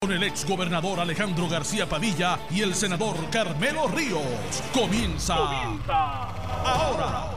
Con el ex gobernador Alejandro García Padilla y el senador Carmelo Ríos. Comienza, ahora.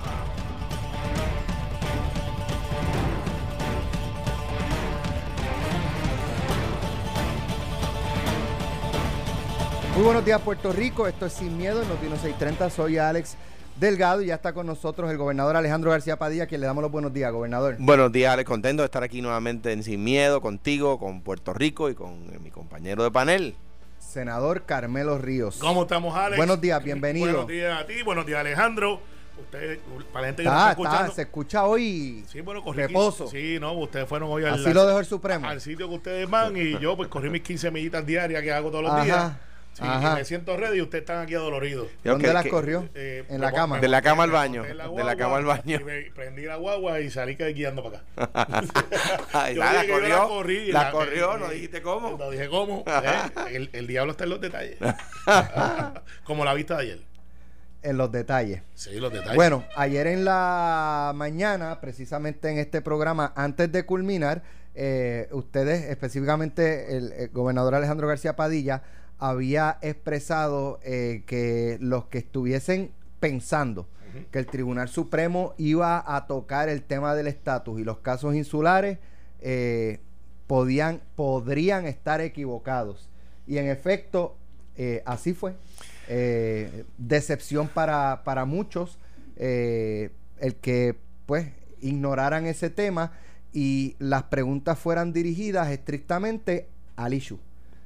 Muy buenos días Puerto Rico, esto es Sin Miedo, en Notino 630, soy Alex Delgado y ya está con nosotros el gobernador Alejandro García Padilla, quien le damos los buenos días, gobernador. Buenos días, Alex. Contento de estar aquí nuevamente en Sin Miedo, contigo, con Puerto Rico y con eh, mi compañero de panel. Senador Carmelo Ríos. ¿Cómo estamos, Alex? Buenos días, bienvenido. Buenos días a ti, buenos días, Alejandro. Usted, para la gente que Está, nos está está, escuchando. se escucha hoy Sí, bueno, corrí reposo. 15 Sí, no, ustedes fueron hoy al, Así lo dejó el Supremo. al sitio que ustedes van y yo pues corrí mis 15 millitas diarias que hago todos los Ajá, días. Sí, ajá. me siento ready y ustedes están aquí adoloridos. ¿Dónde las que- corrió? Eh, en me la cama. De la cama al baño, de la cama al baño. Y me prendí la guagua y salí guiando para acá. Ay, Yo la, yo corrió, corrí y la corrió, no eh, dijiste cómo. No dije cómo. ¿eh? El, el diablo está en los detalles. Como la vista de ayer. En los detalles. Sí, los detalles. Bueno, ayer en la mañana, precisamente en este programa, antes de culminar, eh, ustedes, específicamente el, el gobernador Alejandro García Padilla, había expresado eh, que los que estuviesen pensando que el Tribunal Supremo iba a tocar el tema del estatus y los casos insulares, eh, podían, podrían estar equivocados. Y en efecto, eh, así fue. Decepción para, para muchos el que pues ignoraran ese tema y las preguntas fueran dirigidas estrictamente al issue.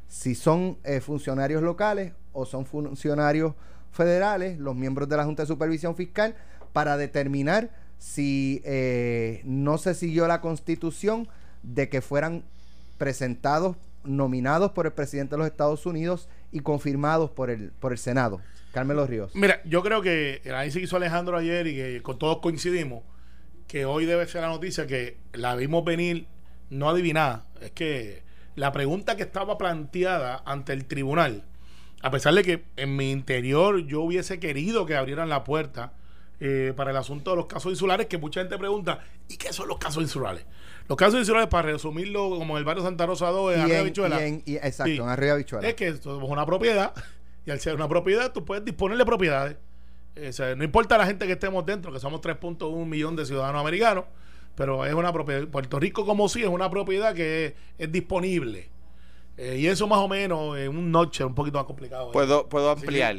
Si son eh, funcionarios locales o son funcionarios federales, los miembros de la Junta de Supervisión Fiscal, para determinar si eh, no se siguió la constitución de que fueran presentados, nominados por el presidente de los Estados Unidos y confirmados por el, por el Senado. Carmelo Ríos. Mira, yo creo que el análisis que hizo Alejandro ayer y que con todos coincidimos, que hoy debe ser la noticia que la vimos venir no adivinada. Es que la pregunta que estaba planteada ante el tribunal, a pesar de que en mi interior yo hubiese querido que abrieran la puerta eh, para el asunto de los casos insulares, que mucha gente pregunta, ¿y qué son los casos insulares? Los casos insulares, para resumirlo como en el barrio Santa Rosa 2, en en- y- exacto, Sí. en Arriba Bichuela. es que es una propiedad y al ser una propiedad tú puedes disponer de propiedades. O sea, no importa la gente que estemos dentro, que somos 3.1 millón de ciudadanos americanos, pero es una propiedad. Puerto Rico como sí es una propiedad que es, es disponible. Eh, y eso más o menos en un noche un poquito más complicado. ¿eh? Puedo, puedo Sí. ampliar.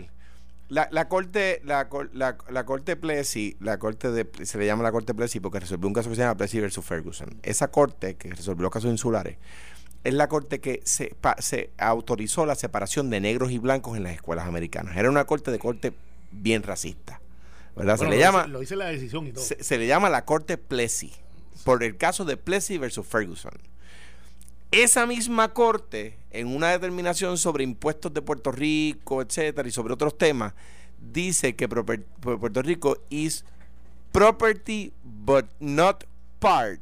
La, la corte, la, la, la corte Plessy, la corte de, se le llama la corte Plessy porque resolvió un caso que se llama Plessy versus Ferguson. Esa corte que resolvió los casos insulares es la corte que se, pa- se autorizó la separación de negros y blancos en las escuelas americanas. Era una corte de corte bien racista. ¿Verdad? Bueno, se le lo llama Hice, lo hice la decisión y todo. se, se le llama la corte Plessy por el caso de Plessy versus Ferguson. Esa misma corte, en una determinación sobre impuestos de Puerto Rico, etcétera, y sobre otros temas, dice que Puerto Rico is property but not part.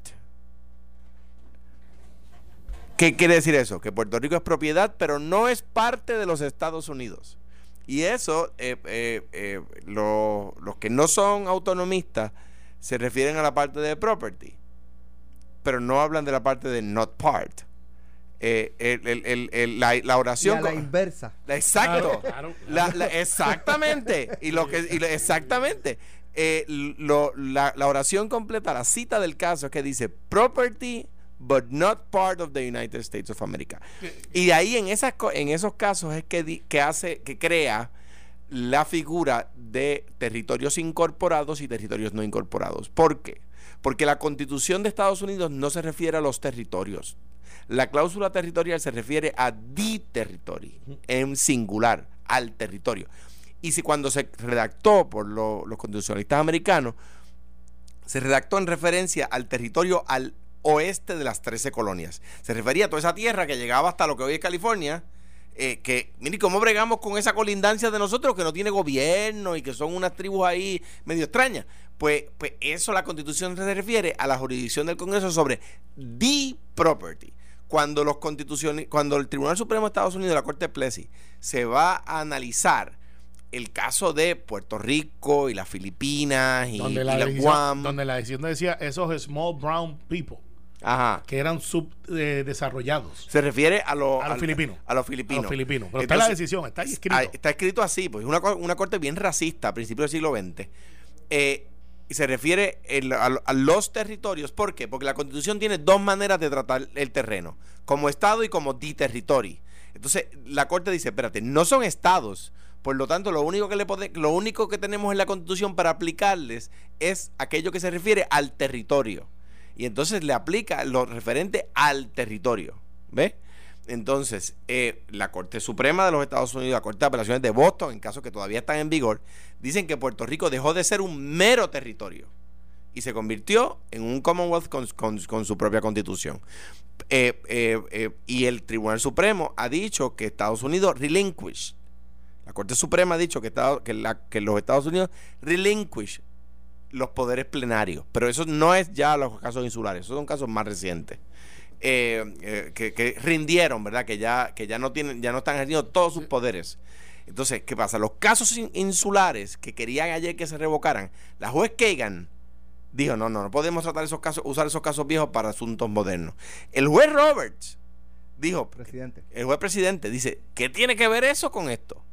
¿Qué quiere decir eso? Que Puerto Rico es propiedad, pero no es parte de los Estados Unidos. Y eso, eh, eh, eh, lo- los que no son autonomistas se refieren a la parte de property, pero no hablan de la parte de not part. Eh, el- el- el- el- la, la y oración. a la inversa. la- Exacto. Claro, claro. La- la- exactamente. Y lo que y lo- exactamente. Eh, lo- la, la oración completa, la cita del caso es que dice property but not part of the United States of America. Y de ahí en esas en esos casos es que di- que hace que crea la figura de territorios incorporados y territorios no incorporados. ¿Por qué? Porque la Constitución de Estados Unidos no se refiere a los territorios. La cláusula territorial se refiere a the territory, en singular, al territorio. Y si cuando se redactó por lo- los constitucionalistas americanos, se redactó en referencia al territorio al oeste de las 13 colonias. Se refería a toda esa tierra que llegaba hasta lo que hoy es California, eh, que, mire, ¿cómo bregamos con esa colindancia de nosotros que no tiene gobierno y que son unas tribus ahí medio extrañas? Pues, pues eso la constitución se refiere a la jurisdicción del Congreso sobre the property. Cuando los constituciones, cuando el Tribunal Supremo de Estados Unidos, la Corte Plessy, se va a analizar el caso de Puerto Rico y las Filipinas y, donde, y la Guam. donde la decisión decía esos small brown people. Ajá. que eran subdesarrollados. Se refiere a, los A los al- filipinos. A los filipinos. A los filipinos. Pero está la Entonces, decisión, está ahí escrito. Está escrito así, pues una, una corte bien racista a principios del siglo XX. Eh, y se refiere el- a, a los territorios. ¿Por qué? Porque la constitución tiene dos maneras de tratar el terreno, como estado y como di territorio. Entonces, la corte dice, espérate, no son estados. Por lo tanto, lo único que le pode- lo único que tenemos en la Constitución para aplicarles es aquello que se refiere al territorio. Y entonces le aplica lo referente al territorio. ¿Ves? Entonces, eh, la Corte Suprema de los Estados Unidos, la Corte de Apelaciones de Boston, en casos que todavía están en vigor, dicen que Puerto Rico dejó de ser un mero territorio y se convirtió en un Commonwealth con, su propia constitución. Eh, eh, y el Tribunal Supremo ha dicho que Estados Unidos relinquish. La Corte Suprema ha dicho que, que los Estados Unidos relinquish los poderes plenarios. Pero eso no es ya los casos insulares, esos son casos más recientes. Eh, eh, que, que rindieron, ¿verdad? Que ya, que ya no tienen, ya no están ejerciendo todos sus poderes. Entonces, ¿qué pasa? Los casos in- insulares que querían ayer que se revocaran, la juez Kagan dijo, no, no, no podemos tratar esos casos, usar esos casos viejos para asuntos modernos. El juez Roberts dijo, Presidente. el juez presidente dice, ¿qué tiene que ver eso con esto?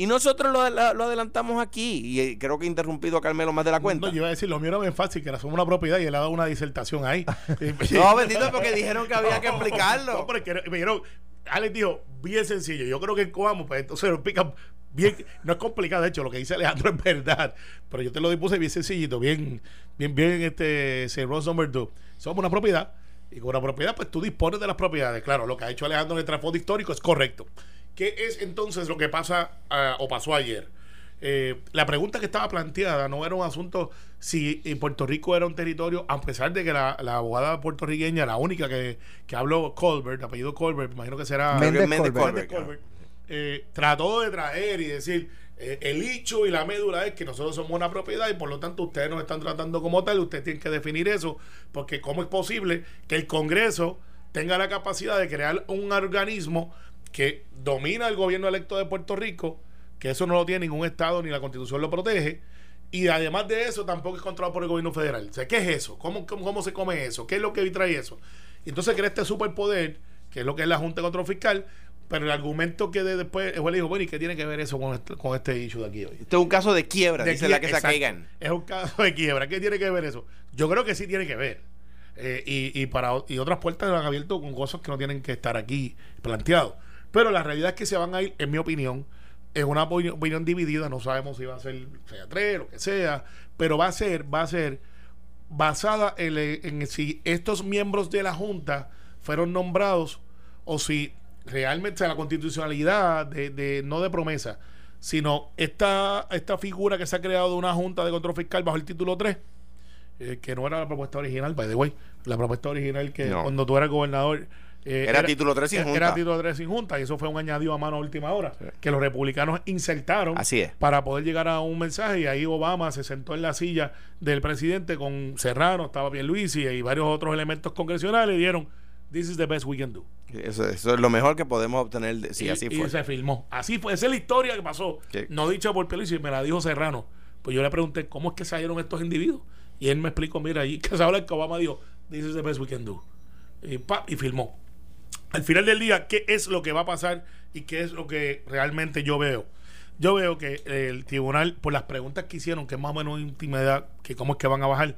Y nosotros lo, lo- lo adelantamos aquí, y eh, creo que he interrumpido a Carmelo más de la cuenta. No, yo iba a decir, lo mío era bien fácil, que era una propiedad y él ha dado una disertación ahí. No, bendito, porque dijeron que había que explicarlo. No, pero es que me dijeron, Alex dijo, bien sencillo. Yo creo que en Coamo, pues entonces lo explica bien. No es complicado, de hecho, lo que dice Alejandro es verdad. Pero yo te lo dispuse bien sencillito, bien, bien, bien, este, Ross number two. Somos una propiedad. Y con una propiedad, pues tú dispones de las propiedades. Claro, lo que ha hecho Alejandro en el trasfondo histórico es correcto. ¿Qué es entonces lo que pasa ah, o pasó ayer? Eh, la pregunta que estaba planteada no era un asunto si en Puerto Rico era un territorio, a pesar de que la, la abogada puertorriqueña, la única que, que habló Colbert, apellido Colbert, me imagino que será Méndez Colbert. Colbert, eh, trató de traer y decir eh, el hecho y la médula es que nosotros somos una propiedad y por lo tanto ustedes nos están tratando como tal, ustedes tienen que definir eso, porque cómo es posible que el Congreso tenga la capacidad de crear un organismo que domina el gobierno electo de Puerto Rico, que eso no lo tiene ningún estado ni la constitución lo protege, y además de eso tampoco es controlado por el gobierno federal. O sea, ¿qué es eso? ¿Cómo, cómo, cómo se come eso? ¿Qué es lo que trae eso? Y entonces crea este superpoder, que es lo que es la Junta de Control Fiscal, pero el argumento que de después el juez le dijo, bueno, ¿y qué tiene que ver eso con este, con este issue de aquí hoy? Esto es un caso de quiebra, De dice la que se caigan. Es un caso de quiebra. ¿Qué tiene que ver eso? Yo creo que sí tiene que ver. Eh, y, y para y otras puertas se han abierto con cosas que no tienen que estar aquí planteados. Pero la realidad es que se van a ir, en mi opinión, en una opinión, opinión dividida. No sabemos si va a ser sea tres, lo que sea, pero va a ser, va a ser basada en, en si estos miembros de la Junta fueron nombrados o si realmente la constitucionalidad de, de- no de promesa, sino esta, esta figura que se ha creado de una Junta de Control Fiscal bajo el título 3, eh, que no era la propuesta original, by the way, la propuesta original que No. cuando tú eras gobernador... eh, Era título 3 sin junta. Era título 3 sin junta y eso fue un añadido a mano a última hora que los republicanos insertaron Así es. para poder llegar a un mensaje y ahí Obama se sentó en la silla del presidente con Serrano, estaba Pierluisi y varios otros elementos congresionales y dieron this is the best we can do. Eso, eso es lo mejor que podemos obtener de- si y, así y se filmó. Así fue, esa es la historia que pasó. No dicha por Pierluisi, me la dijo Serrano. Pues yo le pregunté, ¿cómo es que salieron estos individuos? Y él me explicó, mira, ahí que se habla que Obama dijo, this is the best we can do. Y, pa, y filmó. Al final del día, ¿qué es lo que va a pasar y qué es lo que realmente yo veo? Yo veo que el tribunal, por las preguntas que hicieron, que es más o menos intimidad, que cómo es que van a bajar,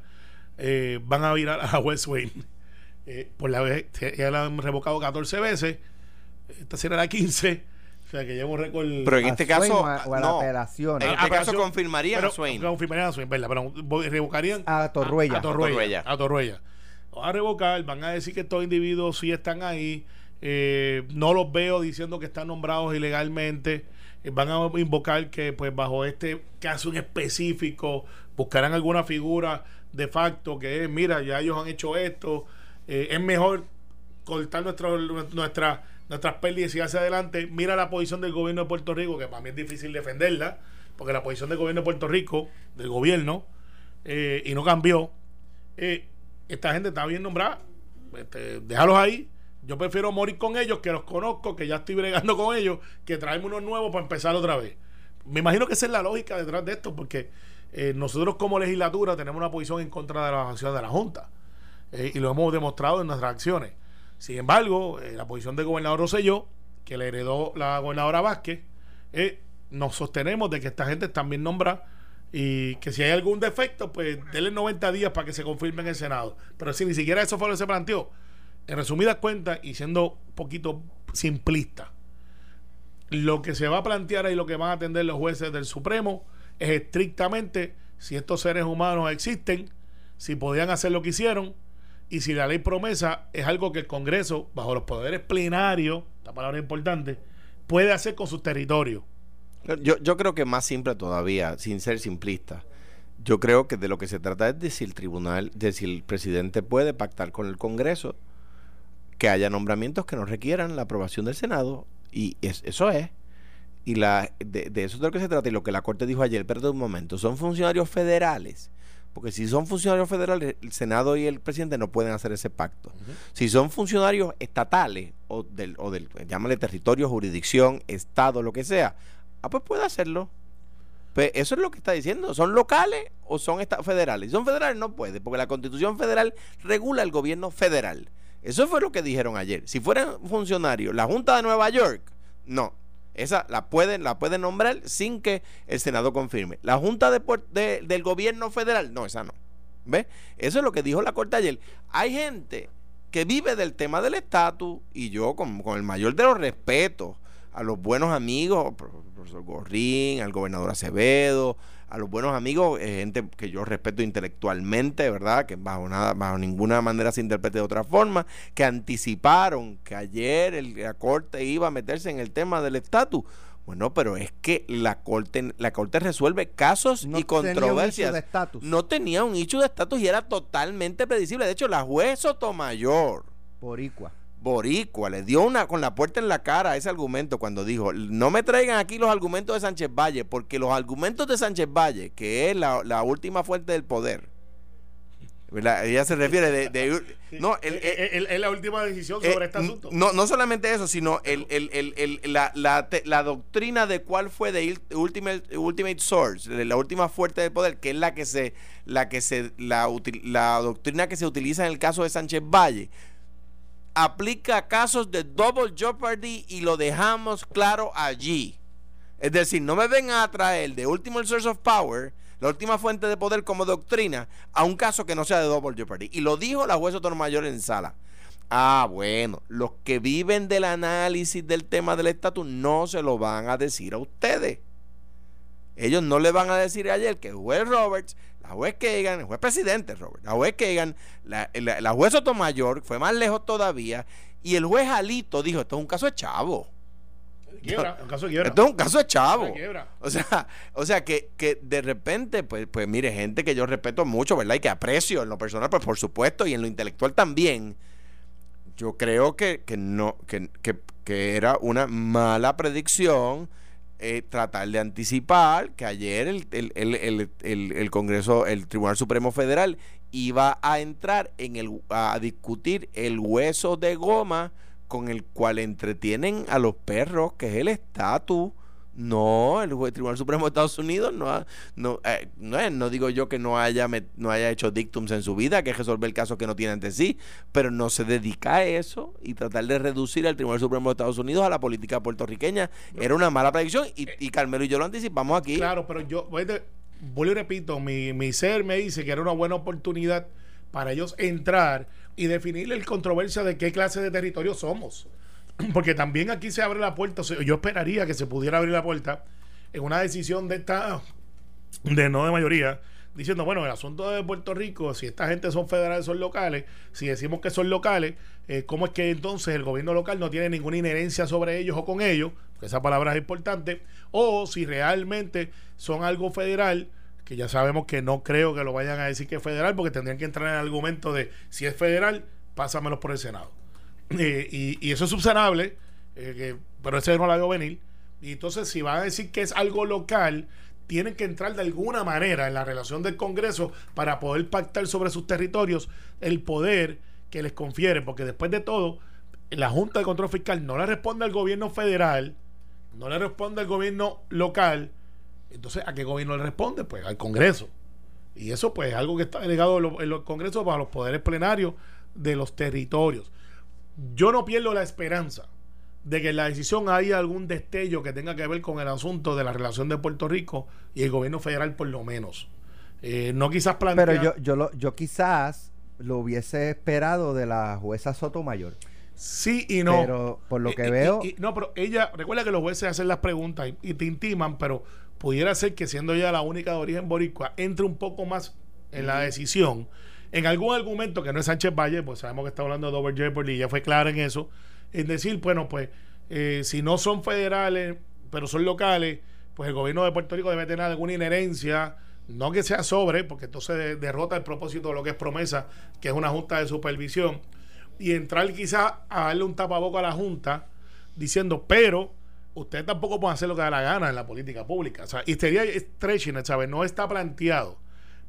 eh, van a virar a West Wayne. Eh, por la vez, ya la han revocado 14 veces, esta será la 15, o sea que lleva un récord. Pero en ¿A este caso, o a- o a la no. apelación? En A- este caso confirmarían pero- a Swain. Confirmarían a Swain, ¿verdad? Pero voy- revocarían A Torruella. A, a Torruella. Torruella. A Torruella. Van a revocar, van a decir que estos individuos sí están ahí. Eh, no los veo diciendo que están nombrados ilegalmente. eh, van a invocar que, pues, bajo este caso en específico, buscarán alguna figura de facto que es: mira, ya ellos han hecho esto. eh, es mejor cortar nuestro, nuestra, nuestras pérdidas y hacia adelante. Mira la posición del gobierno de Puerto Rico, que para mí es difícil defenderla, porque la posición del gobierno de Puerto Rico, del gobierno, eh, y no cambió. Eh, esta gente está bien nombrada. Este, déjalos ahí. Yo prefiero morir con ellos, que los conozco, que ya estoy bregando con ellos, que traerme unos nuevos para empezar otra vez. Me imagino que esa es la lógica detrás de esto, porque eh, nosotros como legislatura tenemos una posición en contra de la acción de la Junta. eh, y lo hemos demostrado en nuestras acciones. Sin embargo, eh, la posición del gobernador Rosselló, que le heredó la gobernadora Vázquez, nos sostenemos de que esta gente también nombra y que si hay algún defecto, pues denle 90 días para que se confirme en el Senado. Pero si ni siquiera eso fue lo que se planteó, en resumidas cuentas y siendo un poquito simplista, lo que se va a plantear y lo que van a atender los jueces del Supremo es estrictamente si estos seres humanos existen, si podían hacer lo que hicieron y si la ley promesa es algo que el Congreso, bajo los poderes plenarios, esta palabra importante, puede hacer con sus territorios. Yo, yo creo que más simple todavía, sin ser simplista. Yo creo que de lo que se trata es de si el tribunal, de si el presidente puede pactar con el Congreso que haya nombramientos que no requieran la aprobación del Senado. Y eso es. Y la, de, eso es de lo que se trata. Y lo que la Corte dijo ayer, perdón un momento, son funcionarios federales. Porque si son funcionarios federales, el Senado y el presidente no pueden hacer ese pacto. Si son funcionarios estatales o del, o del, llámale territorio, jurisdicción, estado, lo que sea, Ah, pues puede hacerlo. Pues eso es lo que está diciendo. ¿Son locales o son federales? Si son federales no puede, porque la constitución federal regula el gobierno federal. Eso fue lo que dijeron ayer. Si fueran funcionarios, la Junta de Nueva York, no. Esa la pueden, la nombrar sin que el Senado confirme. La Junta de, del gobierno federal, no, esa no. ¿Ves? Eso es lo que dijo la Corte ayer. Hay gente que vive del tema del estatus y yo con, con el mayor de los respetos a los buenos amigos, profesor Gorrín, al gobernador Acevedo, a los buenos amigos, eh, gente que yo respeto intelectualmente, ¿verdad? Que bajo nada, bajo ninguna manera se interprete de otra forma, que anticiparon que ayer el, la corte iba a meterse en el tema del estatus. Bueno, pero es que la corte, la corte resuelve casos y controversias. no tenía un hecho de estatus y era totalmente predecible. De hecho, la juez Sotomayor. Boricua boricua le dio una con la puerta en la cara a ese argumento cuando dijo, no me traigan aquí los argumentos de Sánchez Valle, porque los argumentos de Sánchez Valle, que es la, última fuente del poder, ella se refiere de... no, es la última decisión sobre este asunto. No, no solamente eso, sino el, la, la, doctrina de cuál fue de ultimate, ultimate source, la última fuente del poder, que es la que se, la que se, la, la doctrina que se utiliza en el caso de Sánchez Valle aplica casos de double jeopardy y lo dejamos claro allí. Es decir, no me vengan a traer de último source of power, la última fuente de poder como doctrina, a un caso que no sea de double jeopardy. Y lo dijo la jueza mayor en sala. Ah, bueno, los que viven del análisis del tema del estatus no se lo van a decir a ustedes. Ellos no le van a decir ayer que juez Roberts la juez Kagan, el juez presidente, Robert, la juez Kagan, la, la, juez Sotomayor, fue más lejos todavía, y el juez Alito dijo, esto es un caso de chavo. Quiebra, un caso de quiebra. Esto es un caso de chavo. O sea, o sea que, que de repente, pues, pues mire, gente que yo respeto mucho, ¿verdad? Y que aprecio en lo personal, pues por supuesto, y en lo intelectual también. Yo creo que, que no, que, que, que era una mala predicción eh, tratar de anticipar que ayer el, el, el, Congreso, el Tribunal Supremo Federal iba a entrar en el, a discutir el hueso de goma con el cual entretienen a los perros, que es el estatus no, el Tribunal Supremo de Estados Unidos no, no, eh, no, no, digo yo que no haya, no haya hecho dictums en su vida, que resolver el caso que no tiene ante sí, pero no se dedica a eso y tratar de reducir al Tribunal Supremo de Estados Unidos a la política puertorriqueña era una mala predicción y, y Carmelo y yo lo anticipamos aquí. Claro, pero yo vuelvo y repito, mi, mi ser me dice que era una buena oportunidad para ellos entrar y definir el controversia de qué clase de territorio somos. porque también aquí se abre la puerta, yo esperaría que se pudiera abrir la puerta en una decisión de esta, de no de mayoría, diciendo, bueno, el asunto de Puerto Rico, si esta gente son federales, son locales, si decimos que son locales, eh, ¿cómo es que entonces el gobierno local no tiene ninguna inherencia sobre ellos o con ellos? esa palabra es importante. O si realmente son algo federal, que ya sabemos que no creo que lo vayan a decir que es federal, porque tendrían que entrar en el argumento de si es federal, pásamelos por el Senado. Eh, y, eso es subsanable, eh, pero ese no la veo venir. Y entonces, si van a decir que es algo local, tienen que entrar de alguna manera en la relación del Congreso para poder pactar sobre sus territorios el poder que les confiere, porque después de todo, la Junta de Control Fiscal no le responde al gobierno federal, no le responde al gobierno local. Entonces, ¿a qué gobierno le responde? Pues al Congreso. Y eso pues es algo que está delegado en los congresos para los poderes plenarios de los territorios. Yo no pierdo la esperanza de que en la decisión haya algún destello que tenga que ver con el asunto de la relación de Puerto Rico y el gobierno federal por lo menos. Eh, no quizás plantear... Pero yo, yo, lo, yo quizás lo hubiese esperado de la jueza Sotomayor. Sí y no. Pero por lo Y- que y- veo- y- y- no, pero ella, recuerda que los jueces hacen las preguntas y, y te intiman, pero pudiera ser que siendo ella la única de origen boricua, entre un poco más en la decisión. En algún argumento que no es Sánchez Valle, pues sabemos que está hablando de Dover Jeopardy y ella fue clara en eso. Es decir, bueno, pues eh, si no son federales, pero son locales, pues el gobierno de Puerto Rico debe tener alguna inherencia. No que sea sobre, porque entonces de- derrota el propósito de lo que es promesa, que es una junta de supervisión y entrar quizás a darle un tapaboco a la Junta diciendo, pero usted tampoco puede hacer lo que da la gana en la política pública. O sea, y sería stretching, ¿sabes? No está planteado,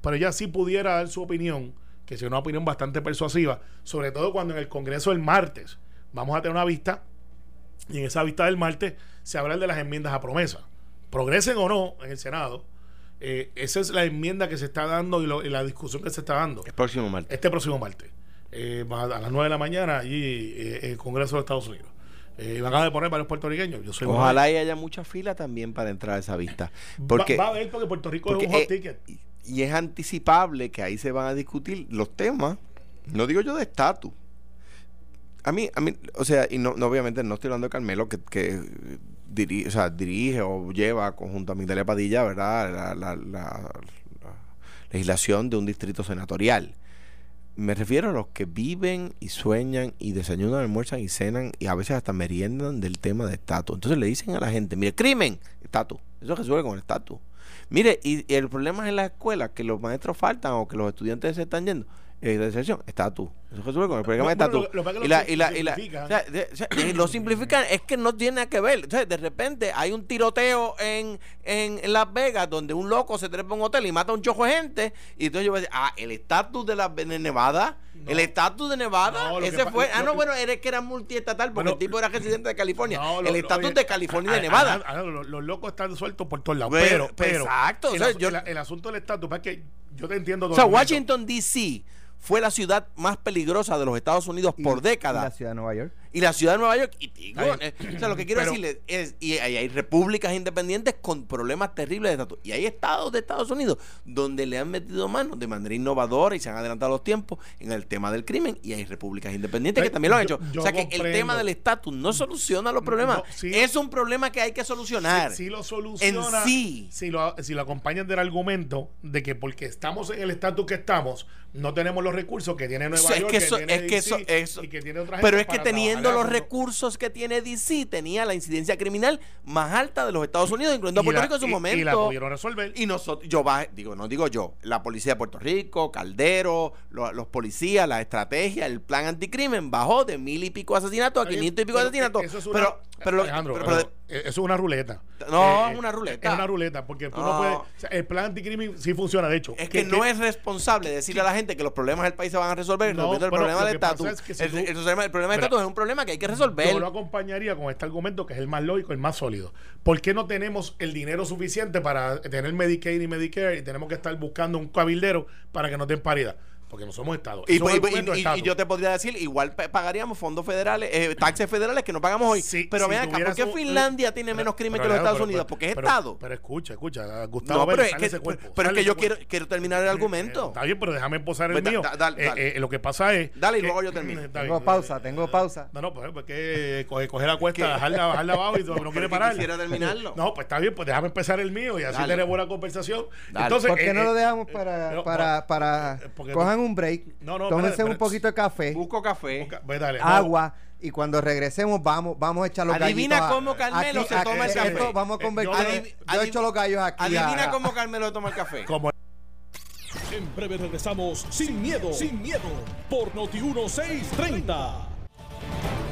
pero ella sí pudiera dar su opinión, que sea una opinión bastante persuasiva, sobre todo cuando en el Congreso el martes vamos a tener una vista y en esa vista del martes se habla de las enmiendas a promesa. Progresen o no en el Senado, eh, esa es la enmienda que se está dando y, lo- y la discusión que se está dando El próximo martes. este próximo martes, eh, a las 9 de la mañana, allí eh, en el Congreso de Estados Unidos. Eh, van a deponer varios puertorriqueños. Yo soy Ojalá y haya mucha fila también para entrar a esa vista. Va- Porque, va, a haber porque Puerto Rico porque, es un hot ticket. Y- es anticipable que ahí se van a discutir los temas, no digo yo de estatus. A mí, a mí, o sea, y no, no, obviamente no estoy hablando de Carmelo, que, que dirige, o sea, dirige o lleva conjunto a Migdalia Padilla, ¿verdad? La, la- la- la legislación de un distrito senatorial. Me refiero a los que viven y sueñan y desayunan, almuerzan y cenan y a veces hasta meriendan del tema de estatus. Entonces le dicen a la gente, mire, crimen, estatus. Eso resuelve con el estatus. Mire, y, el problema es en la escuela, que los maestros faltan o que los estudiantes se están yendo. Es de- o sea, y lo simplifican, es que no tiene que ver. O sea, de repente hay un tiroteo en, en, en Las Vegas donde un loco se trepa a un hotel y mata a un chojo de gente. Y entonces yo voy a decir, ah, el estatus de, la, de Nevada, No. el estatus de Nevada, No, ese fue. ah, no, bueno, era que era multiestatal porque Bueno, el tipo era residente de California. No, lo- el estatus de California y de ah, Nevada. ah, ah, los, los locos están sueltos por todos lados. Bueno, pero, pues, pero. exacto, o El, sea, asu- yo- el- el asunto del estatus, es que yo te entiendo. o sea. Washington, D.C. fue la ciudad más peligrosa de los Estados Unidos Y- por y La décadas. ciudad de Nueva York. Y la ciudad de Nueva York, y Ay, eh, o sea, lo que quiero pero- decirle es, y hay, hay repúblicas independientes con problemas terribles de estatus. Y hay estados de Estados Unidos donde le han metido mano de manera innovadora y se han adelantado los tiempos en el tema del crimen. Y hay repúblicas independientes que también lo han yo- hecho. yo o sea que el tema del estatus no soluciona los problemas. No, sí. es un problema que hay que solucionar. Si, si lo soluciona, En sí. si lo, si lo acompañan del argumento de que porque estamos en el estatus que estamos, no tenemos los recursos que tiene Nueva O sea, es York, que eso- tiene es que eso- eso- y que tiene otra Pero gente es que teniendo los recursos que tiene DC, tenía la incidencia criminal más alta de los Estados Unidos, incluyendo a Puerto la- Rico en su y- momento. Y la pudieron resolver. Y nosotros, yo bajé- digo, no digo yo, la policía de Puerto Rico, Caldero, lo- los policías, la estrategia, el plan anticrimen bajó de mil y pico asesinatos a quinientos y pico pero asesinatos. eso es una- pero, pero, pero- pero- eh, eso es una ruleta. No, Eh, es una ruleta. Es una ruleta, porque tú no, No. puedes. o sea, el plan anticrimen sí funciona, de hecho. es que, no es responsable decirle a la gente que los problemas del país se van a resolver No, el problema del estatus. es si el, tú- el problema, el problema del estatus es un problema que hay que Yo resolver. lo acompañaría con este argumento que es el más lógico, el más sólido. ¿Por qué no tenemos el dinero suficiente para tener Medicaid y Medicare y tenemos que estar buscando un cabildero para que nos den paridad? Porque no somos Estado. Y, Eso es y- un argumento y- de y- estatus. y yo te podría decir, igual pa- pagaríamos fondos federales, eh, taxes federales que no pagamos hoy. Sí, pero si ven acá, ¿por qué un- Finlandia tiene pero- menos crimen que los Estados pero- Unidos? Porque es pero- Estado. Pero escucha, escucha. Gustavo, No, pero es que, ese cuerpo, pero es que yo quiero, quiero terminar el argumento. Está bien, pero déjame posar el Pues da- mío. da- dale, Eh, dale. eh, lo que pasa es. Dale y luego yo termino. Tengo pausa, tengo pausa. No, no, pues, pues que coge, coge la cuesta, bajarla, bajarla abajo y no quiere Porque parar. quisiera terminarlo. No, pues está bien, pues déjame empezar el mío y así tenemos buena conversación. Entonces, ¿Por qué eh, no eh, lo dejamos eh, para, no, para, para eh, porque- cojan un break, No, no, tómense un poquito de café, Busco café. busca- ve, dale, no. agua y cuando regresemos vamos vamos a echar los Adivina gallitos a- cómo Carmelo aquí, se aquí, toma el esto café. vamos a Eh, convertir yo- yo, adiv- echo los gallos aquí Adivina a- cómo Carmelo toma el café. Como En breve regresamos sin miedo, sin miedo, por Noti 1630.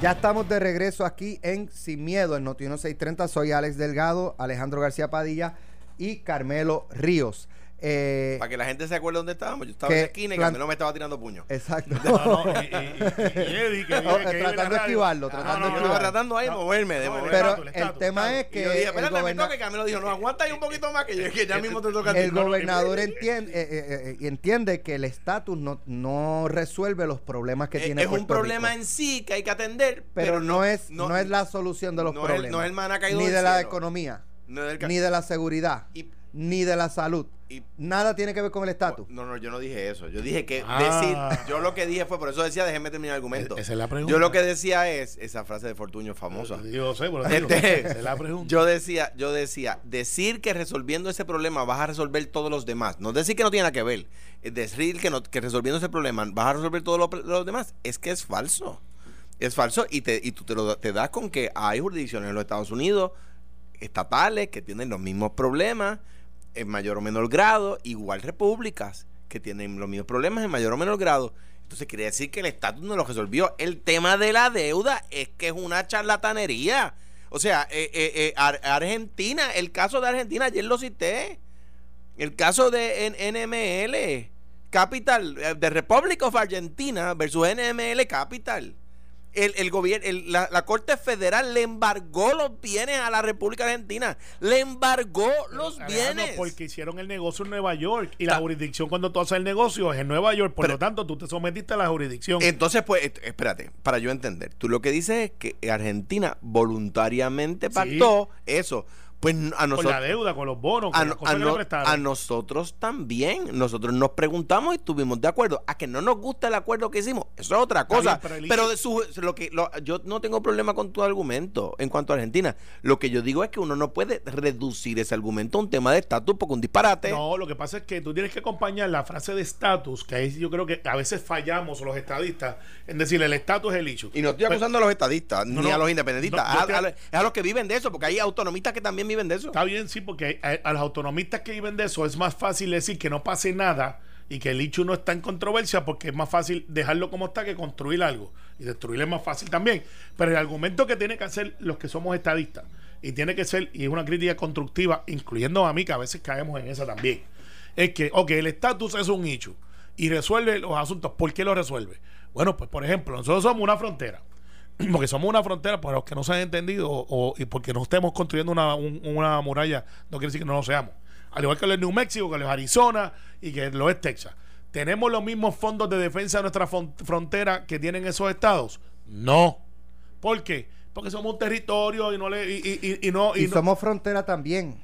Ya estamos de regreso aquí en Sin Miedo, en Noti 1630. Soy Alex Delgado, Alejandro García Padilla y Carmelo Ríos. Eh, Para que la gente se acuerde dónde estábamos. Yo estaba en la esquina y plan- Carmelo me estaba tirando puños. exacto. No, no, y, y- y Eddie, que vive- que vive en la tratando de esquivarlo, tratando de no, Yo estaba esquivarlo. tratando ahí de No, moverme, de no, moverme. Pero el el estatus, tema estatus. es Y que yo dije, el, espérate, me. Y Carmelo dijo, no, aguanta ahí un poquito más que, yo- que ya mismo te toca el gobernador entiende, eh, eh, eh, y entiende que el estatus no, no resuelve los problemas que Eh, tiene es un problema Rico. en sí que hay que atender. pero, no, es no, es la solución de los no es el- problemas no es el maná caído ni de la economía ni de la seguridad ni de la salud y- nada tiene que ver con el estatus No, no, yo no dije eso. Yo dije que Ah. decir, yo lo que dije fue, por eso decía, déjenme terminar el argumento. Esa es la pregunta. Yo lo que decía es, esa frase de Fortuño famosa. Yo sé, pero digo, Este, esa es la pregunta. yo decía, yo decía, decir que resolviendo ese problema vas a resolver todos los demás. No decir que no tiene nada que ver. Es decir que, no, que resolviendo ese problema vas a resolver todos los, los demás. Es que es falso. Es falso y, te, y tú te, lo, te das con que hay jurisdicciones en los Estados Unidos estatales que tienen los mismos problemas en mayor o menor grado, igual repúblicas que tienen los mismos problemas en mayor o menor grado. Entonces quiere decir que el estatus no lo resolvió. El tema de la deuda es que es una charlatanería. O sea, eh, eh, eh, Ar- Argentina, el caso de Argentina, ayer lo cité. El caso de NML Capital, de Republic of Argentina versus NML Capital. El, el gobierno, la, la Corte Federal le embargó los bienes a la República Argentina. Le embargó los Alejandro, bienes. Porque hicieron el negocio en Nueva York y la Ta- jurisdicción cuando tú haces el negocio es en Nueva York. Por Pero- lo tanto, tú te sometiste a la jurisdicción. Entonces, pues, espérate, para yo entender. Tú lo que dices es que Argentina voluntariamente Sí. pactó eso. Pues a con nosotros. la deuda, con los bonos, A, con no- las cosas a que no- le prestaron. a nosotros también. Nosotros nos preguntamos y estuvimos de acuerdo. A que no nos gusta el acuerdo que hicimos, eso es otra cosa. bien, pero de su, lo que, lo- yo no tengo problema con tu argumento en cuanto a Argentina. Lo que yo digo es que uno no puede reducir ese argumento a un tema de estatus porque un disparate. No, lo que pasa es que tú tienes que acompañar la frase de estatus, que ahí yo creo que a veces fallamos los estadistas en decir el estatus es el issue. Y no estoy Pues, acusando a los estadistas No, ni no, a los independentistas. a- te- a, es a los que viven de eso, porque hay autonomistas que también viven de eso. Está bien, sí, porque a, a los autonomistas que viven de eso es más fácil decir que no pase nada y que el hecho no está en controversia porque es más fácil dejarlo como está que construir algo. Y destruirlo es más fácil también. Pero el argumento que tiene que hacer los que somos estadistas, y tiene que ser, y es una crítica constructiva, incluyendo a mí, que a veces caemos en esa también, es que, ok, el estatus es un hecho y resuelve los asuntos. ¿Por qué lo resuelve? Bueno, pues por ejemplo, nosotros somos una frontera porque somos una frontera, para los que no se han entendido, o, y porque no estemos construyendo una, un- una muralla, no quiere decir que no lo seamos. Al igual que los New México, que los Arizona y que lo es Texas. ¿Tenemos los mismos fondos de defensa de nuestra fron- frontera que tienen esos estados? No. ¿Por qué? Porque somos un territorio y no le. Y, y- y- y no. y, no- somos frontera también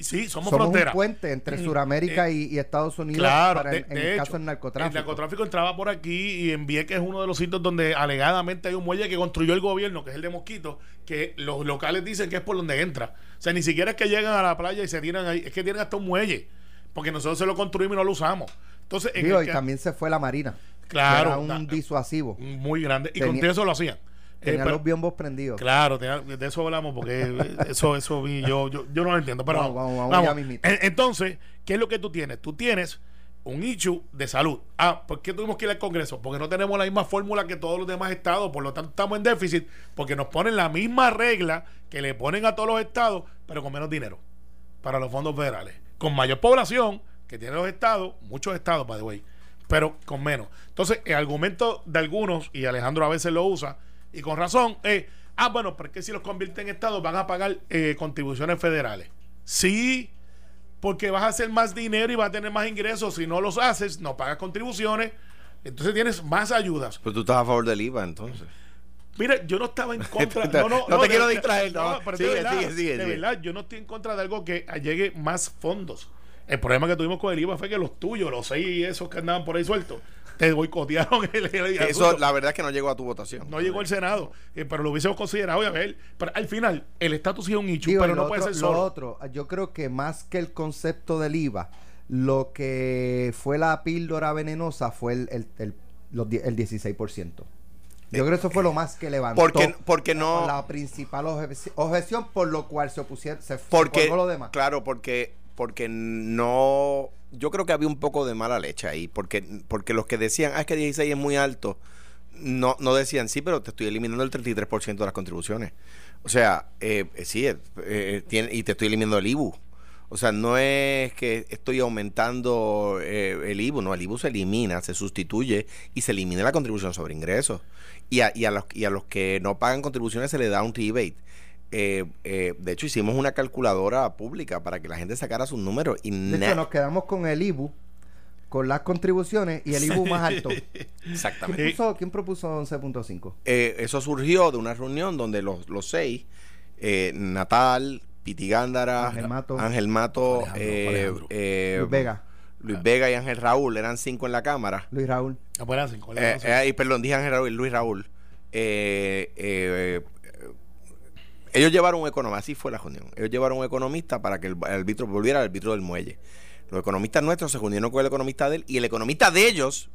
sí, somos, somos frontera. un puente entre Mm, Sudamérica eh, y, y Estados Unidos Claro, para de, en, de el hecho, caso del narcotráfico El narcotráfico entraba por aquí y en Vieques es uno de los sitios donde alegadamente hay un muelle que construyó el gobierno, que es el de Mosquito, que los locales dicen que es por donde entra. O sea, ni siquiera es que llegan a la playa y se tiran ahí, es que tienen hasta un muelle, porque nosotros se lo construimos y no lo usamos. Entonces, Digo, y que- también se fue la marina Claro, era un disuasivo muy grande. Y Tenía- con eso lo hacían. Eh, tenía los biombos prendidos Claro, tenía- de eso hablamos porque eso, eso vi- yo, yo, yo no lo entiendo. Pero Vamos, vamos, vamos, vamos ya Entonces, ¿qué es lo que tú tienes? Tú tienes un issue de salud. Ah, ¿por qué tuvimos que ir al Congreso? Porque no tenemos la misma fórmula que todos los demás estados, por lo tanto estamos en déficit, porque nos ponen la misma regla que le ponen a todos los estados, pero con menos dinero para los fondos federales. Con mayor población que tienen los estados, muchos estados, by the way, pero con menos. Entonces, el argumento de algunos, y Alejandro a veces lo usa, y con razón, es, ah, bueno, porque si los convierten en estados van a pagar eh, contribuciones federales. Sí, porque vas a hacer más dinero y vas a tener más ingresos. Si no los haces, no pagas contribuciones, entonces tienes más ayudas. Pues tú estás a favor del IVA, entonces. Mira, yo no estaba en contra. No, No, no, no te de- quiero distraer, no. pero Sigue, de verdad, sigue, sigue, De verdad, yo no estoy en contra de algo que llegue más fondos. El problema que tuvimos con el IVA fue que los tuyos, los seis y esos que andaban por ahí sueltos, te boicotearon el, el Eso, la verdad es que no llegó a tu votación. No llegó al Senado, eh, pero lo hubiésemos considerado y a ver. Pero al final, el estatus sí es un hecho, Digo, pero no lo puede ser lo solo. otro, yo creo que más que el concepto del IVA, lo que fue la píldora venenosa fue el, el, el, los el 16%. Yo creo que eso fue lo más que levantó. Porque, porque no. La principal obje- objeción por lo cual se opusieron, se Porque, lo demás. claro, porque, porque no, yo creo que había un poco de mala leche ahí, porque, porque los que decían, ah, es que 16 es muy alto, no, no decían, sí, pero te estoy eliminando el 33% de las contribuciones. O sea, eh, eh, sí, eh, eh, y te estoy eliminando el IBU. O sea, no es que estoy aumentando eh, el IBU, no, el IBU se elimina, se sustituye y se elimina la contribución sobre ingresos. Y a, y a, los, y a los que no pagan contribuciones se le da un rebate. Eh, eh, de hecho, hicimos una calculadora pública para que la gente sacara sus números. Y De hecho, nos quedamos con el IBU, con las contribuciones y el IBU más alto. Exactamente. ¿Quién, puso- quién propuso 11.5? Eh, eso surgió de una reunión donde los, los seis, eh, Natal, Piti Gándara, Ángel Mato. Ángel Mato, Alejandro, eh, Alejandro. eh, Luis Vega, Luis Vega y Ángel Raúl, eran cinco en la Cámara. Luis Raúl. Ah, pues eran cinco, eran Eh, cinco. eh, y perdón, dije Ángel Raúl, Luis Raúl. Eh, eh, ellos llevaron un economista, así fue la reunión. Ellos llevaron un economista para que el, el árbitro volviera al árbitro del muelle. Los economistas nuestros se reunieron con el economista de él y el economista de ellos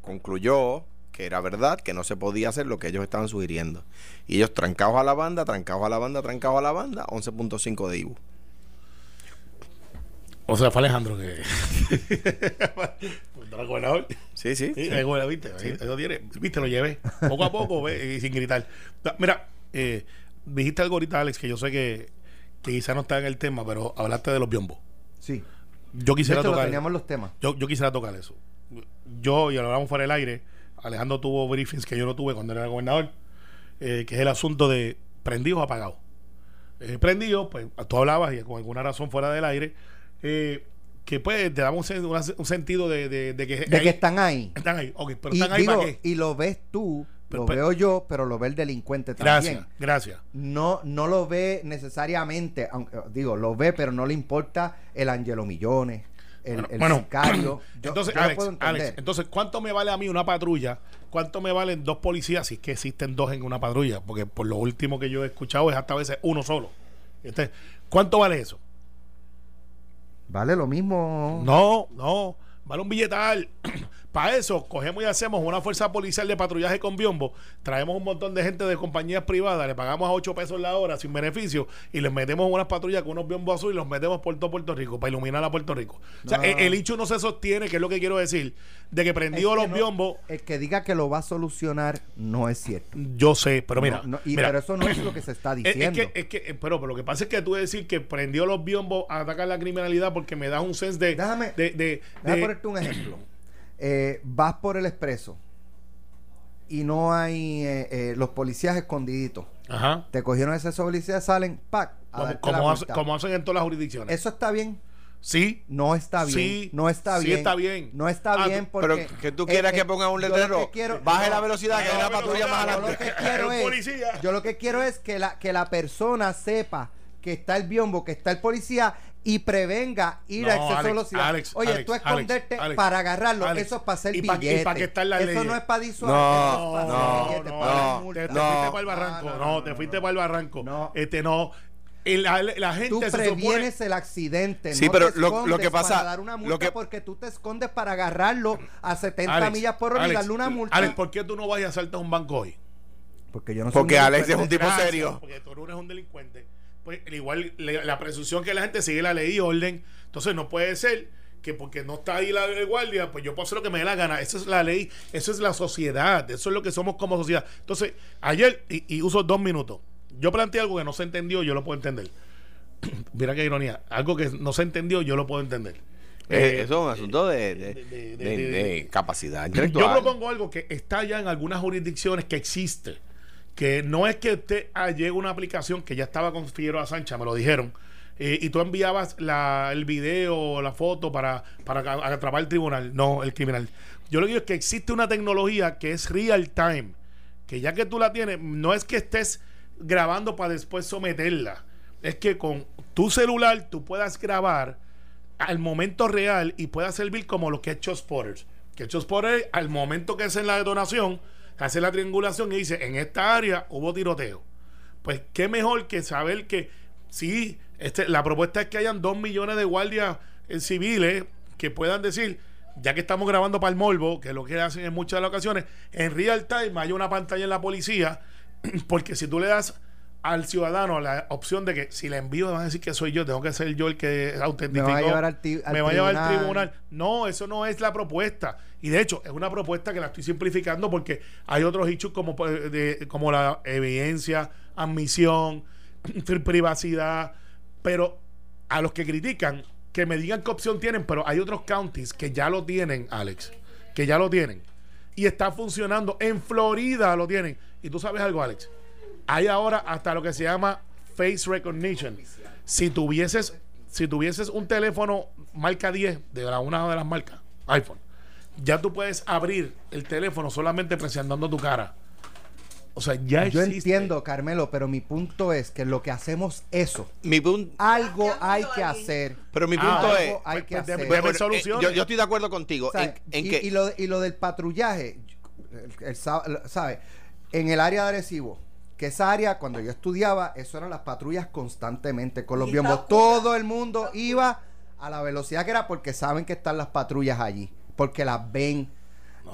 concluyó que era verdad, que no se podía hacer lo que ellos estaban sugiriendo. Y ellos trancados a la banda, trancados a la banda, trancados a la banda, 11.5 de IBU. O sea, fue Alejandro que. Gobernador. Sí, sí. Sí, sí. el gobernador, viste, ahí lo tiene. Viste, lo llevé. Poco a poco, ve, y sin gritar. Mira, eh, dijiste algo ahorita, Alex, que yo sé que, que quizá no está en el tema, pero hablaste de los biombos. Sí. Yo De quisiera hecho, lo tocar. teníamos los temas. Yo, yo quisiera tocar eso. Yo, y lo hablamos fuera del aire, Alejandro tuvo briefings que yo no tuve cuando era gobernador, eh, que es el asunto de prendidos o apagados. Eh, prendidos, pues tú hablabas y con alguna razón fuera del aire, eh, que pues te damos un, un sentido de, de- de que, De que están ahí. están ahí. Ok, pero Y, están ahí digo, para qué. y lo ves tú, Pero- lo pero- veo yo, pero lo ve el delincuente también. Gracias, gracias. No, no lo ve necesariamente, aunque, digo, lo ve, pero no le importa el Angelo Millones, el, Bueno, el bueno, sicario. Yo, entonces, yo Alex. Alex, entonces, ¿cuánto me vale a mí una patrulla? ¿Cuánto me valen dos policías si es que existen dos en una patrulla? Porque por lo último que yo he escuchado es hasta a veces uno solo. ¿Cuánto vale eso? Vale lo mismo. No, no. Vale un billetal. Para eso, cogemos y hacemos una fuerza policial de patrullaje con biombo. Traemos un montón de gente de compañías privadas, le pagamos a 8 pesos la hora sin beneficio y les metemos unas patrullas con unos biombos azules y los metemos por todo Puerto Rico para iluminar a Puerto Rico. O sea, No. el, el hecho no se sostiene, que es lo que quiero decir, de que que los no- biombos. El que diga que lo va a solucionar no es cierto. Yo sé, pero mira. No, no, y- mira, pero eso no es lo que se está es- es, diciendo. que, es que, eh, pero, pero lo que pasa es que tú decir que prendió los biombos a atacar la criminalidad porque me das un sense de. Déjame- de, de- Déjame de- ponerte un ejemplo. Eh, vas por el expreso y no hay eh, eh, los policías escondiditos. Ajá. Te cogieron ese policías, salen, ¡pac! Como, darte como la hace- multa. como hacen en todas las jurisdicciones. Eso está bien. Sí. No está bien. Sí, no está sí bien. está bien. No está Ah, bien porque. Pero que tú quieras que ponga un letrero, quiero- baje no, la velocidad, que no, hay una pero patrulla no, más no, Yo lo adelante. que quiero Un es. policía. Yo lo que quiero es que la, que la persona sepa que está el biombo, que está el policía y prevenga ir No, a exceso de velocidad. Alex, Oye, Alex, tú esconderte Alex, para agarrarlo, Alex, eso es para hacer ¿y pa- pa' eso leyes? no es para disuadir, No, eso es para no, billete, no, para. Te, te No. fuiste para el barranco. No, No, no, no, te fuiste para el barranco. No. Este no. Y la, la gente Tú supone. previenes el accidente. Sí, no pero te lo- que pasa- Para dar una multa lo que- porque tú te escondes para agarrarlo a 70 Alex, millas por hora y darle una multa. Alex, ¿por qué tú no vas y asaltas un banco hoy? porque yo no soy Porque un Alex es un tipo serio. Porque tú no eres un delincuente. Pues igual le- la presunción que la gente sigue la ley y orden. Entonces no puede ser que porque no está ahí la guardia, pues yo puedo hacer lo que me dé la gana. Esa es la ley, eso es la sociedad, eso es lo que somos como sociedad. Entonces, ayer, y, y uso dos minutos, yo planteé algo que no se entendió, yo lo puedo entender. Mira qué ironía, algo que no se entendió, yo lo puedo entender. Eh, Eh, eso es un asunto de, de- de- capacidad yo intelectual. propongo algo que está ya en algunas jurisdicciones que existe. Que no es que usted ah, llegue una aplicación que ya estaba con Figueroa Sancha, me lo dijeron. eh, y tú enviabas la, el video la foto para, para atrapar el tribunal, no el criminal. Yo lo que digo es que existe una tecnología que es real time, que ya que tú la tienes, no es que estés grabando para después someterla, es que con tu celular tú puedas grabar al momento real y pueda servir como lo que ha hecho Spotters. Que hecho Spotters, al momento que hacen la detonación, hace la triangulación y dice, en esta área hubo tiroteo. Pues qué mejor que saber que sí, este, la propuesta es que hayan dos millones de guardias eh, civiles que puedan decir, ya que estamos grabando para el morbo, que es lo que hacen en muchas ocasiones, en real time hay una pantalla en la policía, porque si tú le das al ciudadano la opción de que si le envío van a decir que soy yo, tengo que ser yo el que autentificó. Me va a llevar al ti- al me va a llevar al tribunal. No, eso no es la propuesta. Y de hecho, es una propuesta que la estoy simplificando porque hay otros hechos como, pues, de- como la evidencia, admisión, privacidad. Pero a los que critican que me digan qué opción tienen, pero hay otros counties que ya lo tienen, Alex, que ya lo tienen. Y está funcionando. En Florida lo tienen. Y tú sabes algo, Alex. Hay ahora hasta lo que se llama face recognition. Si tuvieses, si tuvieses un teléfono marca 10 de la, una de las marcas, iPhone, ya tú puedes abrir el teléfono solamente presentando tu cara. O sea, ya Yo existe. entiendo, Carmelo, pero mi punto es que lo que hacemos eso, Mi punto, algo hay que hacer. pero mi Ah, punto algo es. hay que pues, de- hacer. de- Bueno, eh, soluciones. yo, yo estoy de acuerdo contigo. O sea, en, en y, que, y lo, y lo del patrullaje, el-. En el área de Arecibo, que esa área, cuando yo estudiaba, eso eran las patrullas constantemente con los biombos. Todo el mundo iba a la velocidad que era porque saben que están las patrullas allí, porque las ven.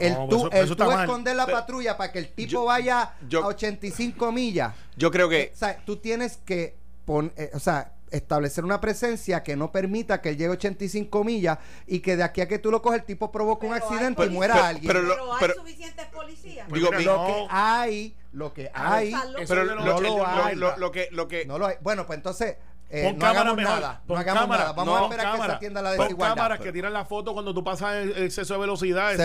el No, tú, eso- el tú mal. esconder la Pero- patrulla para que el tipo yo- vaya yo- a 85 millas. yo creo que. O sea, tú tienes que pon- eh, o sea, establecer una presencia que no permita que él llegue a 85 millas y que de aquí a que tú lo coges el tipo provoca un accidente y muera Pero- alguien. pero lo- Pero hay suficientes policías. Digo, lo no, que hay, lo que hay, pero lo, no lo lo- hay. lo- lo que. Lo que no lo hay. Bueno, pues entonces eh, Pon no cámara hagamos mejor. nada, no Pon hagamos cámara. nada. Vamos No, a Pon esperar que cámara. se atienda la Pon desigualdad. cámaras que tiran la foto cuando tú pasas el exceso de velocidad. Se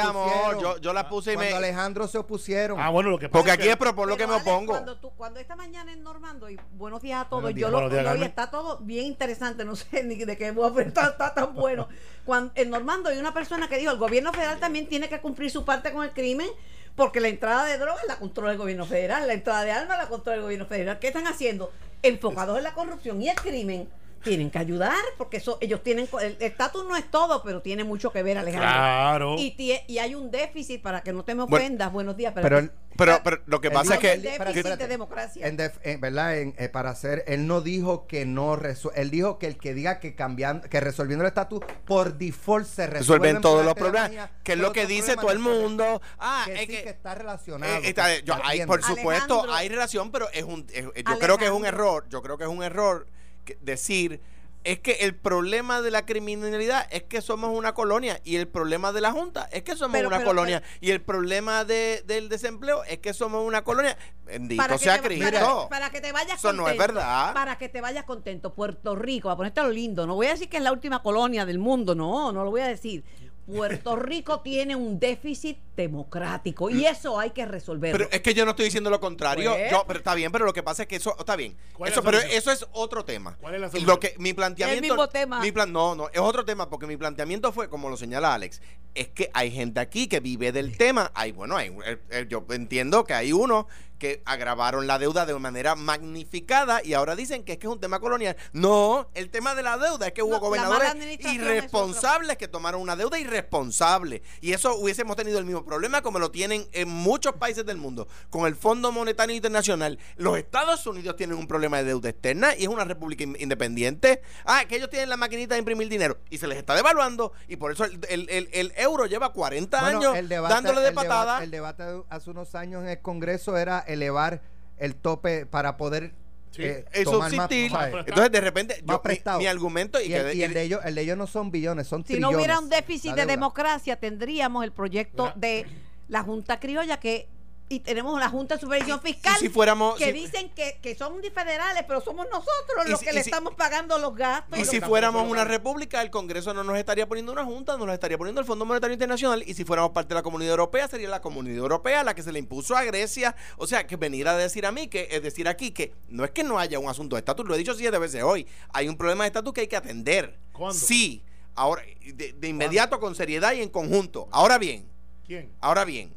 amor. Yo, yo la puse y me. Alejandro se opusieron. Ah, bueno, lo que pasa Porque es aquí que- es por lo que me opongo. Cuando, tú, cuando esta mañana en Normando, y buenos días a todos, Buenos yo días. lo Buenos días, oigo y Carmen. está todo bien interesante, no sé ni de qué voy a está, está tan bueno. Cuando, en Normando hay una persona que dijo, el gobierno federal también tiene que cumplir su parte con el crimen, porque la entrada de drogas la controla el gobierno federal, la entrada de armas la controla el gobierno federal. ¿Qué están haciendo? Enfocados en la corrupción y el crimen. Tienen que ayudar, porque eso ellos tienen, co- el estatus no es todo, pero tiene mucho que ver, Alejandro. Claro. Y, tie- y hay un déficit, para que no te me Bueno, ofendas, buenos días, pero que- Pero, pero lo que pasa es que. el déficit de democracia. En def- en- ¿Verdad? En, eh, para hacer, él no dijo que no resu- él dijo que el que diga que cambiando, que resolviendo el estatus por default se Resuelven resuelven todos por los problemas. magia, Que es lo que dice todo el mundo. Ah, que es sí que. que está relacionado. Eh, está- yo- hay- por Entiendo. supuesto, Alejandro. hay relación, pero es un, es- yo creo que es un error. Yo creo que es un error que- decir es que el problema de la criminalidad es que somos una colonia y el problema de la Junta es que somos Pero- una pero- colonia y el problema de, del desempleo es que somos una colonia. Bendito sea Cristo. para- para que te vayas Eso no es verdad. Para que te vayas contento. Puerto Rico, a ponerte lo lindo. No voy a decir que es la última colonia del mundo. No, no lo voy a decir. Puerto Rico tiene un déficit democrático y eso hay que resolverlo. Pero es que yo no estoy diciendo lo contrario. Pues- Yo, pero está bien, pero lo que pasa es que eso está bien. ¿Cuál es Eso, pero eso es otro tema. ¿Cuál es la Y solución? Lo que mi planteamiento El mismo tema. mi plan, no, no, es otro tema porque mi planteamiento fue como lo señala Alex, es que hay gente aquí que vive del tema. Hay bueno, hay eh, eh, yo entiendo que hay uno que agravaron la deuda de manera magnificada y ahora dicen que es que es un tema colonial. No, el tema de la deuda es que hubo No, gobernadores irresponsables que tomaron una deuda irresponsable. Y eso hubiésemos tenido el mismo problema como lo tienen en muchos países del mundo. Con el Fondo Monetario Internacional, los Estados Unidos tienen un problema de deuda externa y es una república in- independiente. Ah, que ellos tienen la maquinita de imprimir dinero y se les está devaluando y por eso el, el- el- el euro lleva 40 Bueno, años el debate- dándole de el debate- patada. el debate de hace unos años en el Congreso era elevar el tope para poder Sí. eh. Entonces, de repente, yo, mi, prestado. mi argumento y, Y que el, de- y el de ellos, el de ellos no son billones, son si no trillones. hubiera un déficit de democracia, tendríamos el proyecto Mira. de la Junta Criolla que y tenemos la Junta de Supervisión Fiscal si fuéramos que si- dicen que, que son federales, pero somos nosotros los si- que le si- estamos pagando los gastos. Y si fuéramos una república, el Congreso no nos estaría poniendo una junta, nos lo estaría poniendo el Fondo Monetario Internacional. Y si fuéramos parte de la Comunidad Europea, sería la Comunidad Europea la que se le impuso a Grecia. O sea, que venir a decir a mí, que es decir aquí, que no es que no haya un asunto de estatus, lo he dicho siete veces hoy. Hay un problema de estatus que hay que atender. ¿Cuándo? Sí, ahora, de, de inmediato, con seriedad y en conjunto. Ahora bien, ¿Quién? Ahora bien,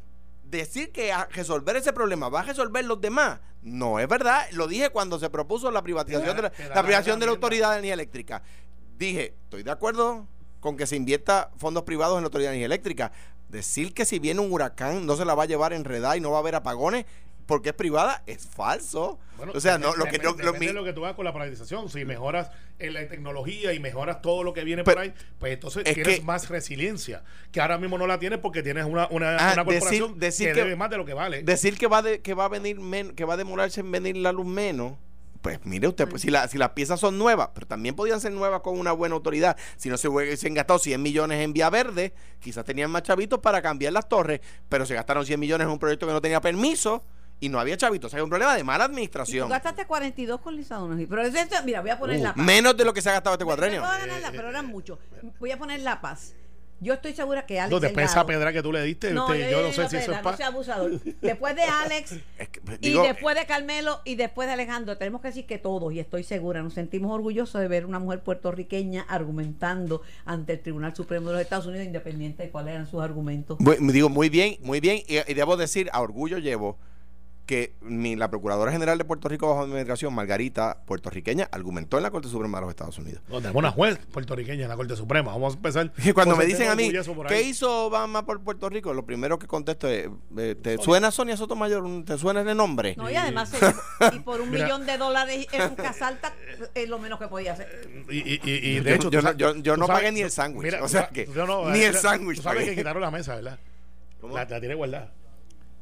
decir que a resolver ese problema va a resolver los demás, no es verdad. Lo dije cuando se propuso la privatización de la, la privatización de la. Autoridad de Energía Eléctrica. Dije, estoy de acuerdo con que se invierta fondos privados en la Autoridad de Energía Eléctrica. Decir que si viene un huracán no se la va a llevar enredada y no va a haber apagones porque es privada es falso. Bueno, o sea, no, lo que no, lo- mi- que tú hagas con la privatización. Si mejoras en la tecnología y mejoras todo lo que viene Pero- por ahí, pues entonces es tienes que- más resiliencia. Que ahora mismo no la tienes porque tienes una, una, Ah, una decir- corporación decir que, que- debe más de lo que vale. decir que va de, que va a venir men- que va a demorarse en venir la luz menos pues mire usted, pues si, la- si las piezas son nuevas, pero también podían ser nuevas con una buena autoridad. Si no se hubiesen gastado 100 millones en Vía Verde, quizás tenían más chavitos para cambiar las torres, pero se gastaron 100 millones en un proyecto que no tenía permiso y no había chavitos. O sea, hay un problema de mala Y tú administración. gastaste 42 con Lisa Donoghue. Pero es esto, mira, voy a poner Uh, la paz. menos de lo que se ha gastado este Me- me cuadrenio. la- pero eran muchos. Voy a poner la paz. Yo estoy segura que Alex No, después de esa pedra que tú le diste, No, usted- yo no sé si eso es No sea abusador. Después de Alex Es que, y digo, después de Carmelo y después de Alejandro, tenemos que decir que todos, y estoy segura, nos sentimos orgullosos de ver una mujer puertorriqueña argumentando ante el Tribunal Supremo de los Estados Unidos, independiente de cuáles eran sus argumentos. Muy- digo, muy bien, muy bien. Y, y debo decir, a orgullo llevo que mi, la Procuradora General de Puerto Rico bajo administración, Margarita, puertorriqueña, argumentó en la Corte Suprema de los Estados Unidos. No, tenemos una juez puertorriqueña en la Corte Suprema. Vamos a empezar. Y cuando me dicen a mí, ¿qué hizo Obama por Puerto Rico? Lo primero que contesto es, eh, ¿te suena Sonia Sotomayor? ¿Te suena ese nombre? No, y además, llevó- y por un Mira. millón de dólares en un casalta, es lo menos que podía hacer. Y, y, y, Yo- de hecho, yo sabes- yo- yo no sabes- pagué ni el sándwich, mira, o sea tú- que no, ni el sándwich Tú sabes que quitaron la mesa, ¿verdad? ¿Cómo? La, la tiene guardada.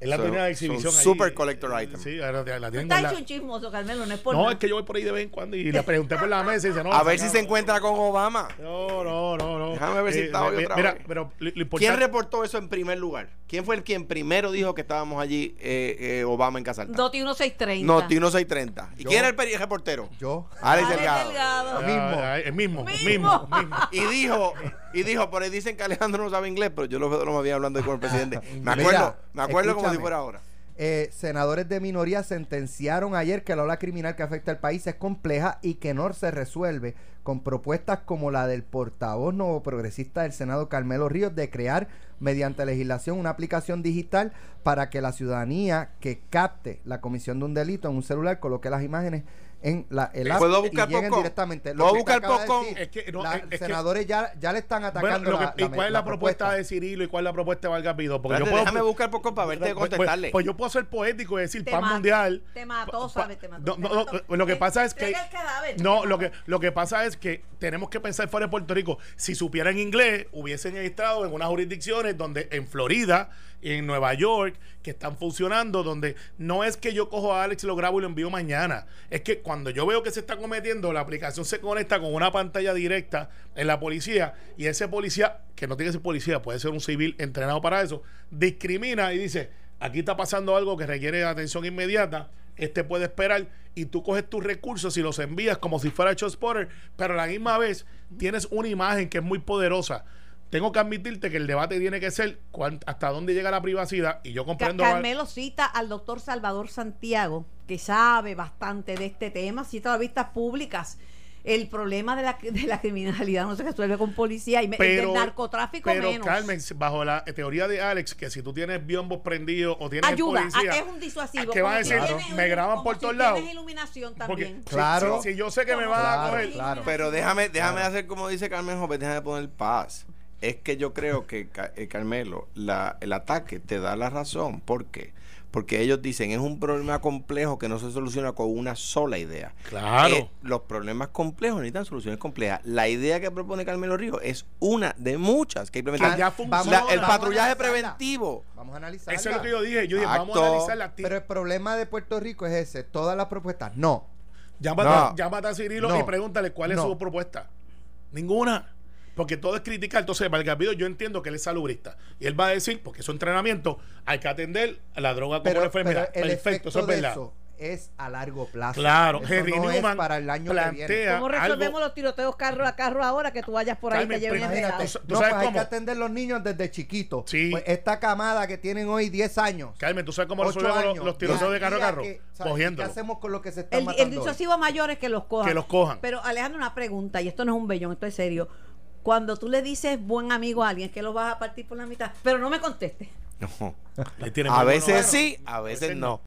Es la de son exhibición. ahí. super collector item. Sí, ahora la, la Está hecho un chismoso, Carmelo, no es por No, nada. es que yo voy por ahí de vez en cuando y le pregunté por la mesa y dice, no. a ver si no, se encuentra con Obama. No, no, no, no. Déjame ver si está hoy otra mira, vez. pero lo, lo ¿Quién reportó eso en primer lugar? ¿Quién fue el quien primero dijo que estábamos allí, eh, eh, Obama en Casalta? Noti 1630. Noti 1630. ¿Y Yo. quién era el reportero? Yo. Alex Alex Delgado. Delgado. Lo mismo. Ah, ah, El mismo, mismo. Y dijo, y dijo, por ahí dicen que Alejandro no sabe inglés, pero yo lo veo lo había hablando con el presidente. Me acuerdo, me acuerdo como si fuera ahora. Eh, senadores de minoría sentenciaron ayer que la ola criminal que afecta al país es compleja y que no se resuelve con propuestas como la del portavoz nuevo progresista del Senado Carmelo Ríos de crear mediante legislación una aplicación digital para que la ciudadanía que capte la comisión de un delito en un celular coloque las imágenes en la, el app ¿Puedo y buscar lleguen Popcom? directamente. ¿Puedo buscar acaba de decir, Es que no, la- es- es que- senadores ya, ya le están Bueno, atacando lo que- la, ¿Y cuál es la, propuesta, propuesta de Cirilo y cuál es la propuesta de Valga Pido? Porque Espérate, yo puedo, déjame buscar poco para verte Pues- pues- contestarle. Pues, yo puedo ser poético y decir Te pan mundial. te mató, ¿sabes? Te mató, No, no, lo que pasa es que. entrega el cadáver, No, lo que, lo que pasa es que tenemos que pensar fuera de Puerto Rico. Si supieran inglés, hubiesen estado en unas jurisdicciones donde en Florida, en Nueva York, que están funcionando, donde no es que yo cojo a Alex lo grabo y lo envío mañana. Es que cuando yo veo que se está cometiendo, la aplicación se conecta con una pantalla directa en la policía y ese policía, que no tiene que ser policía, puede ser un civil entrenado para eso, discrimina y dice, aquí está pasando algo que requiere atención inmediata, este puede esperar y tú coges tus recursos y los envías como si fuera Show Spotter, pero a la misma vez tienes una imagen que es muy poderosa. Tengo que admitirte que el debate tiene que ser cuán- hasta dónde llega la privacidad y yo comprendo... Carmelo cita al doctor Salvador Santiago, que sabe bastante de este tema, cita las vistas públicas. El problema de la, de la criminalidad no se resuelve con policía y el del narcotráfico pero menos. Carmen, bajo la teoría de Alex, que si tú tienes biombos prendidos o tienes Ayuda, policía, a- es un disuasivo. ¿qué van a si decir? Me graban por si todos lados. Tienes iluminación también. si- Claro. si, si yo sé que me van a Claro, coger, claro. Pero déjame, déjame hacer como dice Carmen Joven, déjame poner paz. Es que yo creo que, eh, Carmelo, la, el ataque te da la razón. ¿Por qué? Porque ellos dicen es un problema complejo que no se soluciona con una sola idea. Claro. Eh, los problemas complejos necesitan soluciones complejas. La idea que propone Carmelo Río es una de muchas que implementar. Que ya funciona. La- el patrullaje analizarla. preventivo. Vamos a analizarla. Eso es lo que yo dije. Yo dije, vamos a Exacto. analizar la Pero el problema de Puerto Rico es ese. Todas las propuestas, no. Llámate, No. llámate a Cirilo No. y pregúntale cuál es No. su propuesta. Ninguna. Porque todo es criticar. Entonces, Valgapido, yo entiendo que él es salubrista. Y él va a decir, porque su entrenamiento, hay que atender a la droga como Pero, la enfermedad. pero el Perfecto, efecto eso es de verdad. eso es a largo plazo. Claro, Eso Henry no es Newman para el año que plantea- viene. ¿Cómo algo- resolvemos los tiroteos carro a carro ahora que tú vayas por ahí Carmen, y te lleven? Imagínate, ¿Tú no, sabes pues hay cómo? que atender los niños desde chiquitos. Sí. Pues esta camada que tienen hoy 10 años. Carmen, ¿tú sabes cómo resolvemos los, años, los tiroteos de carro a carro? que-. Cogiéndolo. ¿Qué hacemos con lo que se están El, el matando hoy? disuasivo a mayores que los cojan. Que los cojan. Pero Alejandro, una pregunta, y esto no es un bellón, esto es serio. Cuando tú le dices buen amigo a alguien, que lo vas a partir por la mitad, pero no me contestes. No. A veces bueno. sí, a veces no.